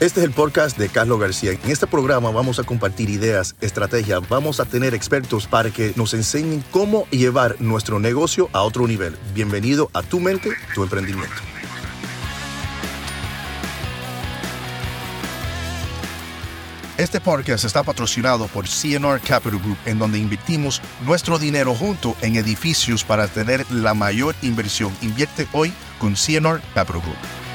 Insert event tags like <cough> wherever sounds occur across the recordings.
Este es el podcast de Carlos García. En este programa vamos a compartir ideas, estrategias, vamos a tener expertos para que nos enseñen cómo llevar nuestro negocio a otro nivel. Bienvenido a Tu Mente, Tu Emprendimiento. Este podcast está patrocinado por CNR Capital Group, en donde invertimos nuestro dinero junto en edificios para tener la mayor inversión. Invierte hoy con CNR Capital Group.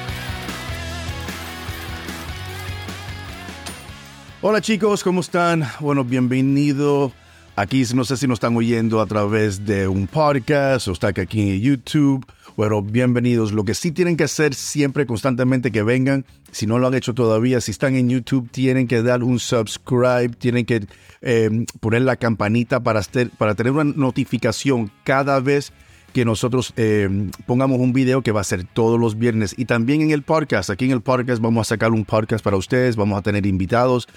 Hola chicos, ¿cómo están? Bueno, bienvenido. Aquí no sé si nos están oyendo a través de un podcast o está aquí en YouTube. Bueno, bienvenidos. Lo que sí tienen que hacer siempre, constantemente que vengan, si no lo han hecho todavía, si están en YouTube, tienen que dar un subscribe, tienen que eh, poner la campanita para, para tener una notificación cada vez que nosotros eh, pongamos un video que va a ser todos los viernes y también en el podcast. Aquí en el podcast vamos a sacar un podcast para ustedes, vamos a tener invitados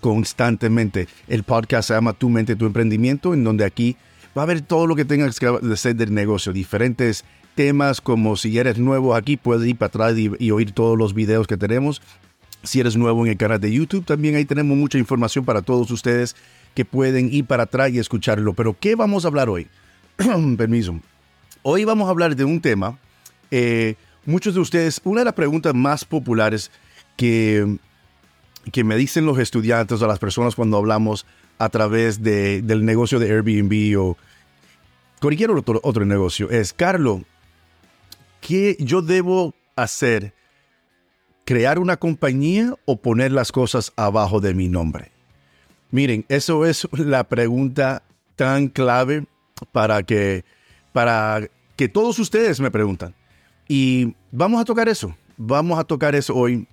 constantemente. El podcast se llama Tu mente, tu emprendimiento, en donde aquí va a haber todo lo que tengas que hacer del negocio, diferentes temas como si eres nuevo aquí, puedes ir para atrás y, oír todos los videos que tenemos. Si eres nuevo en el canal de YouTube, también ahí tenemos mucha información para todos ustedes que pueden ir para atrás y escucharlo. Pero, ¿qué vamos a hablar hoy? <clears throat> Permiso. Hoy vamos a hablar de un tema. Eh, muchos de ustedes, una de las preguntas más populares que, que me dicen los estudiantes o las personas cuando hablamos a través de, del negocio de Airbnb o cualquier otro, otro negocio es, Carlos, ¿qué yo debo hacer? ¿Crear una compañía o poner las cosas abajo de mi nombre? Miren, eso es la pregunta tan clave para que para que todos ustedes me preguntan. Y vamos a tocar eso, vamos a tocar eso hoy.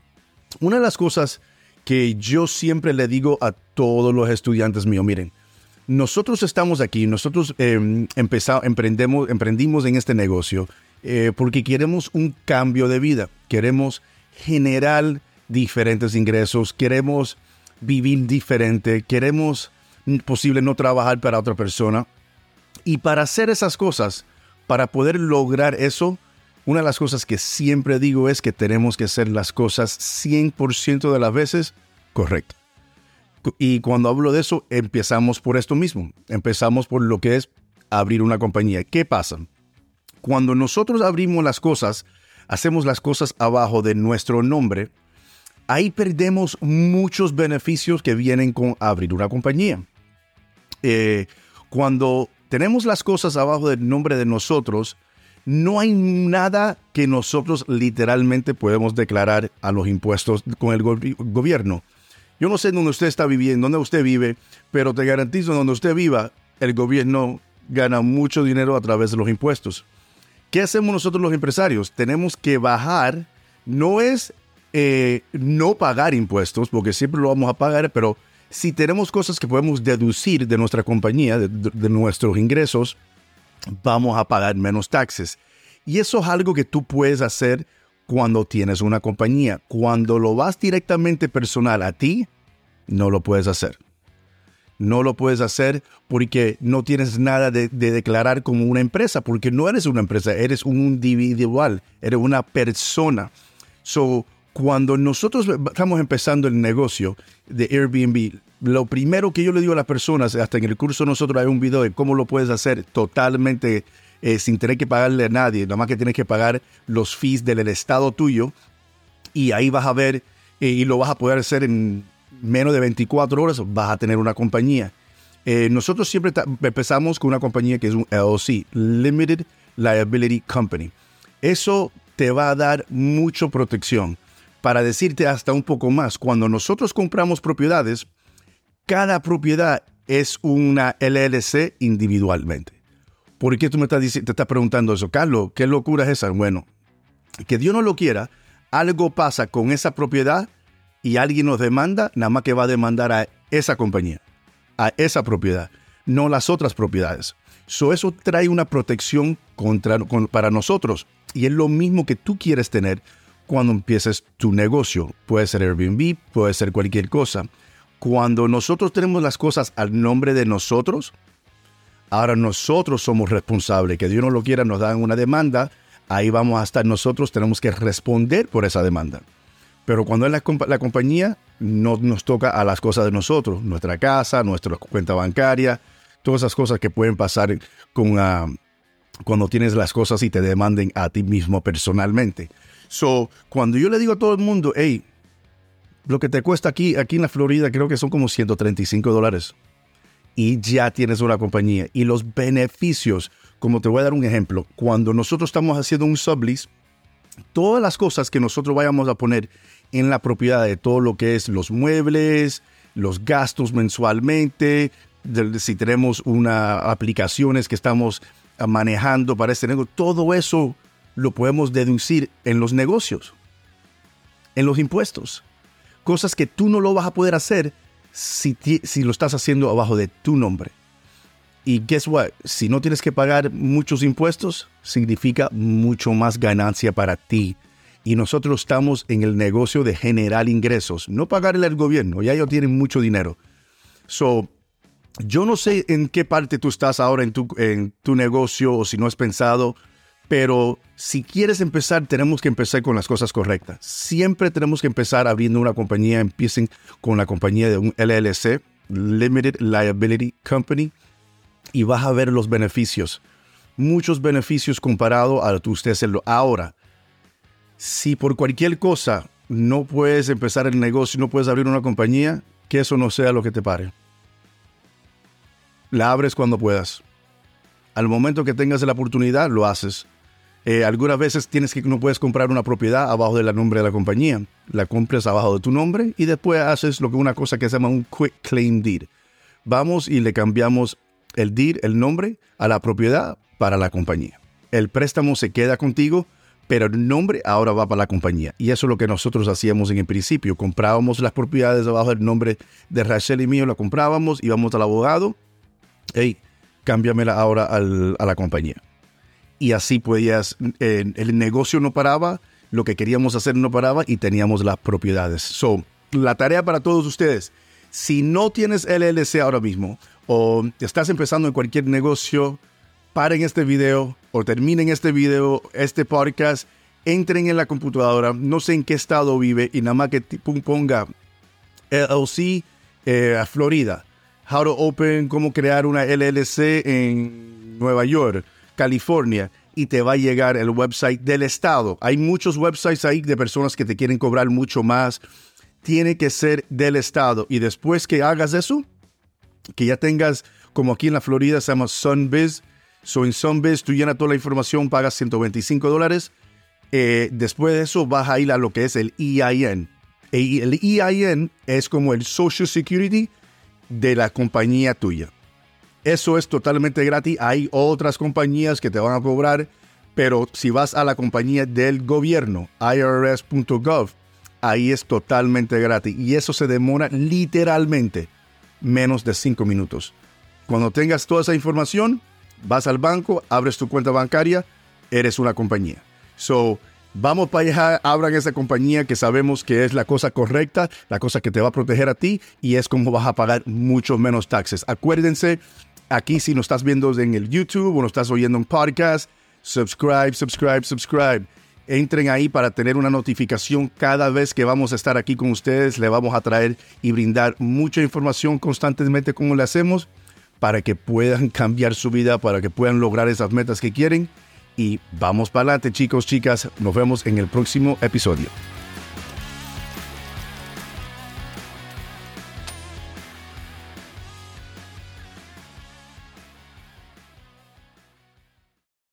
Una de las cosas que yo siempre le digo a todos los estudiantes míos, miren, nosotros estamos aquí, nosotros eh, emprendemos, emprendimos en este negocio eh, porque queremos un cambio de vida, queremos generar diferentes ingresos, queremos vivir diferente, queremos mm, posible no trabajar para otra persona. Y para hacer esas cosas, para poder lograr eso, una de las cosas que siempre digo es que tenemos que hacer las cosas 100% de las veces correctas. Y cuando hablo de eso, empezamos por esto mismo. Empezamos por lo que es abrir una compañía. ¿Qué pasa? Cuando nosotros abrimos las cosas, hacemos las cosas abajo de nuestro nombre, ahí perdemos muchos beneficios que vienen con abrir una compañía. Eh, cuando tenemos las cosas abajo del nombre de nosotros, no hay nada que nosotros literalmente podemos declarar a los impuestos con el gobierno. Yo no sé dónde usted está viviendo, dónde usted vive, pero te garantizo donde usted viva, el gobierno gana mucho dinero a través de los impuestos. ¿Qué hacemos nosotros los empresarios? Tenemos que bajar, no es eh, no pagar impuestos, porque siempre lo vamos a pagar, pero si tenemos cosas que podemos deducir de nuestra compañía, de, nuestros ingresos, vamos a pagar menos taxes. Y eso es algo que tú puedes hacer cuando tienes una compañía. Cuando lo vas directamente personal a ti, no lo puedes hacer. No lo puedes hacer porque no tienes nada de, de, declarar como una empresa, porque no eres una empresa, eres un individual, eres una persona. So, cuando nosotros estamos empezando el negocio de Airbnb, lo primero que yo le digo a las personas, hasta en el curso nosotros hay un video de cómo lo puedes hacer totalmente eh, sin tener que pagarle a nadie, nada más que tienes que pagar los fees del estado tuyo y ahí vas a ver eh, y lo vas a poder hacer en menos de 24 horas, vas a tener una compañía. Eh, nosotros siempre empezamos con una compañía que es un LLC, Limited Liability Company. Eso te va a dar mucha protección para decirte hasta un poco más, cuando nosotros compramos propiedades, cada propiedad es una LLC individualmente. ¿Por qué tú me estás, te estás preguntando eso, Carlos? ¿Qué locura es esa? Bueno, que Dios no lo quiera, algo pasa con esa propiedad y alguien nos demanda, nada más que va a demandar a esa compañía, a esa propiedad, no las otras propiedades. eso trae una protección contra, para nosotros y es lo mismo que tú quieres tener cuando empieces tu negocio. Puede ser Airbnb, puede ser cualquier cosa. Cuando nosotros tenemos las cosas al nombre de nosotros, ahora nosotros somos responsables. Que Dios no lo quiera, nos dan una demanda, ahí vamos a estar nosotros, tenemos que responder por esa demanda. Pero cuando es la, la compañía, no nos toca a las cosas de nosotros, nuestra casa, nuestra cuenta bancaria, todas esas cosas que pueden pasar con, uh, cuando tienes las cosas y te demanden a ti mismo personalmente. So, cuando yo le digo a todo el mundo, hey, lo que te cuesta aquí, aquí en la Florida, creo que son como 135 dólares. Y ya tienes una compañía. Y los beneficios, como te voy a dar un ejemplo, cuando nosotros estamos haciendo un sublease, todas las cosas que nosotros vayamos a poner en la propiedad de todo lo que es los muebles, los gastos mensualmente, si tenemos una aplicaciones que estamos manejando para este negocio, todo eso lo podemos deducir en los negocios, en los impuestos. Cosas que tú no lo vas a poder hacer si, si lo estás haciendo abajo de tu nombre. Y guess what? Si no tienes que pagar muchos impuestos, significa mucho más ganancia para ti. Y nosotros estamos en el negocio de generar ingresos, no pagarle al gobierno. Ya ellos tienen mucho dinero. So, yo no sé en qué parte tú estás ahora en tu, en tu negocio o si no has pensado, pero si quieres empezar, tenemos que empezar con las cosas correctas. Siempre tenemos que empezar abriendo una compañía. Empiecen con la compañía de un LLC, Limited Liability Company, y vas a ver los beneficios. Muchos beneficios comparado a usted hacerlo. Ahora, si por cualquier cosa no puedes empezar el negocio, no puedes abrir una compañía, que eso no sea lo que te pare la abres cuando puedas. Al momento que tengas la oportunidad, lo haces. Eh, algunas veces tienes que no puedes comprar una propiedad abajo del nombre de la compañía. La compras abajo de tu nombre y después haces lo que una cosa que se llama un quick claim deed. Vamos y le cambiamos el deed, el nombre, a la propiedad para la compañía. El préstamo se queda contigo, pero el nombre ahora va para la compañía. Y eso es lo que nosotros hacíamos en el principio. Comprábamos las propiedades abajo del nombre de Rachel y mío, la comprábamos, íbamos al abogado hey, cámbiamela ahora a la compañía. Y así podías, el negocio no paraba, lo que queríamos hacer no paraba y teníamos las propiedades. So, la tarea para todos ustedes, si no tienes LLC ahora mismo o estás empezando en cualquier negocio, paren este video o terminen este video, este podcast, entren en la computadora, no sé en qué estado vive y nada más que ponga LLC eh, a Florida How to Open, cómo crear una LLC en Nueva York, California, y te va a llegar el website del Estado. Hay muchos websites ahí de personas que te quieren cobrar mucho más. Tiene que ser del Estado. Y después que hagas eso, que ya tengas, como aquí en la Florida se llama Sunbiz. So en Sunbiz tú llenas toda la información, pagas 125 dólares. Eh, después de eso vas a ir a lo que es el EIN. El EIN es como el Social Security de la compañía tuya. Eso es totalmente gratis. Hay otras compañías que te van a cobrar, pero si vas a la compañía del gobierno, irs.gov, ahí es totalmente gratis. Y eso se demora literalmente menos de cinco minutos. Cuando tengas toda esa información, vas al banco, abres tu cuenta bancaria, eres una compañía. So, Vamos para allá, abran esa compañía que sabemos que es la cosa correcta, la cosa que te va a proteger a ti y es como vas a pagar mucho menos taxes. Acuérdense, aquí si nos estás viendo en el YouTube o nos estás oyendo un podcast, subscribe, subscribe, subscribe. Entren ahí para tener una notificación cada vez que vamos a estar aquí con ustedes. Le vamos a traer y brindar mucha información constantemente como le hacemos para que puedan <laughs> cambiar su vida, para que puedan lograr esas metas que quieren y vamos para adelante chicos, chicas. Nos vemos en el próximo episodio.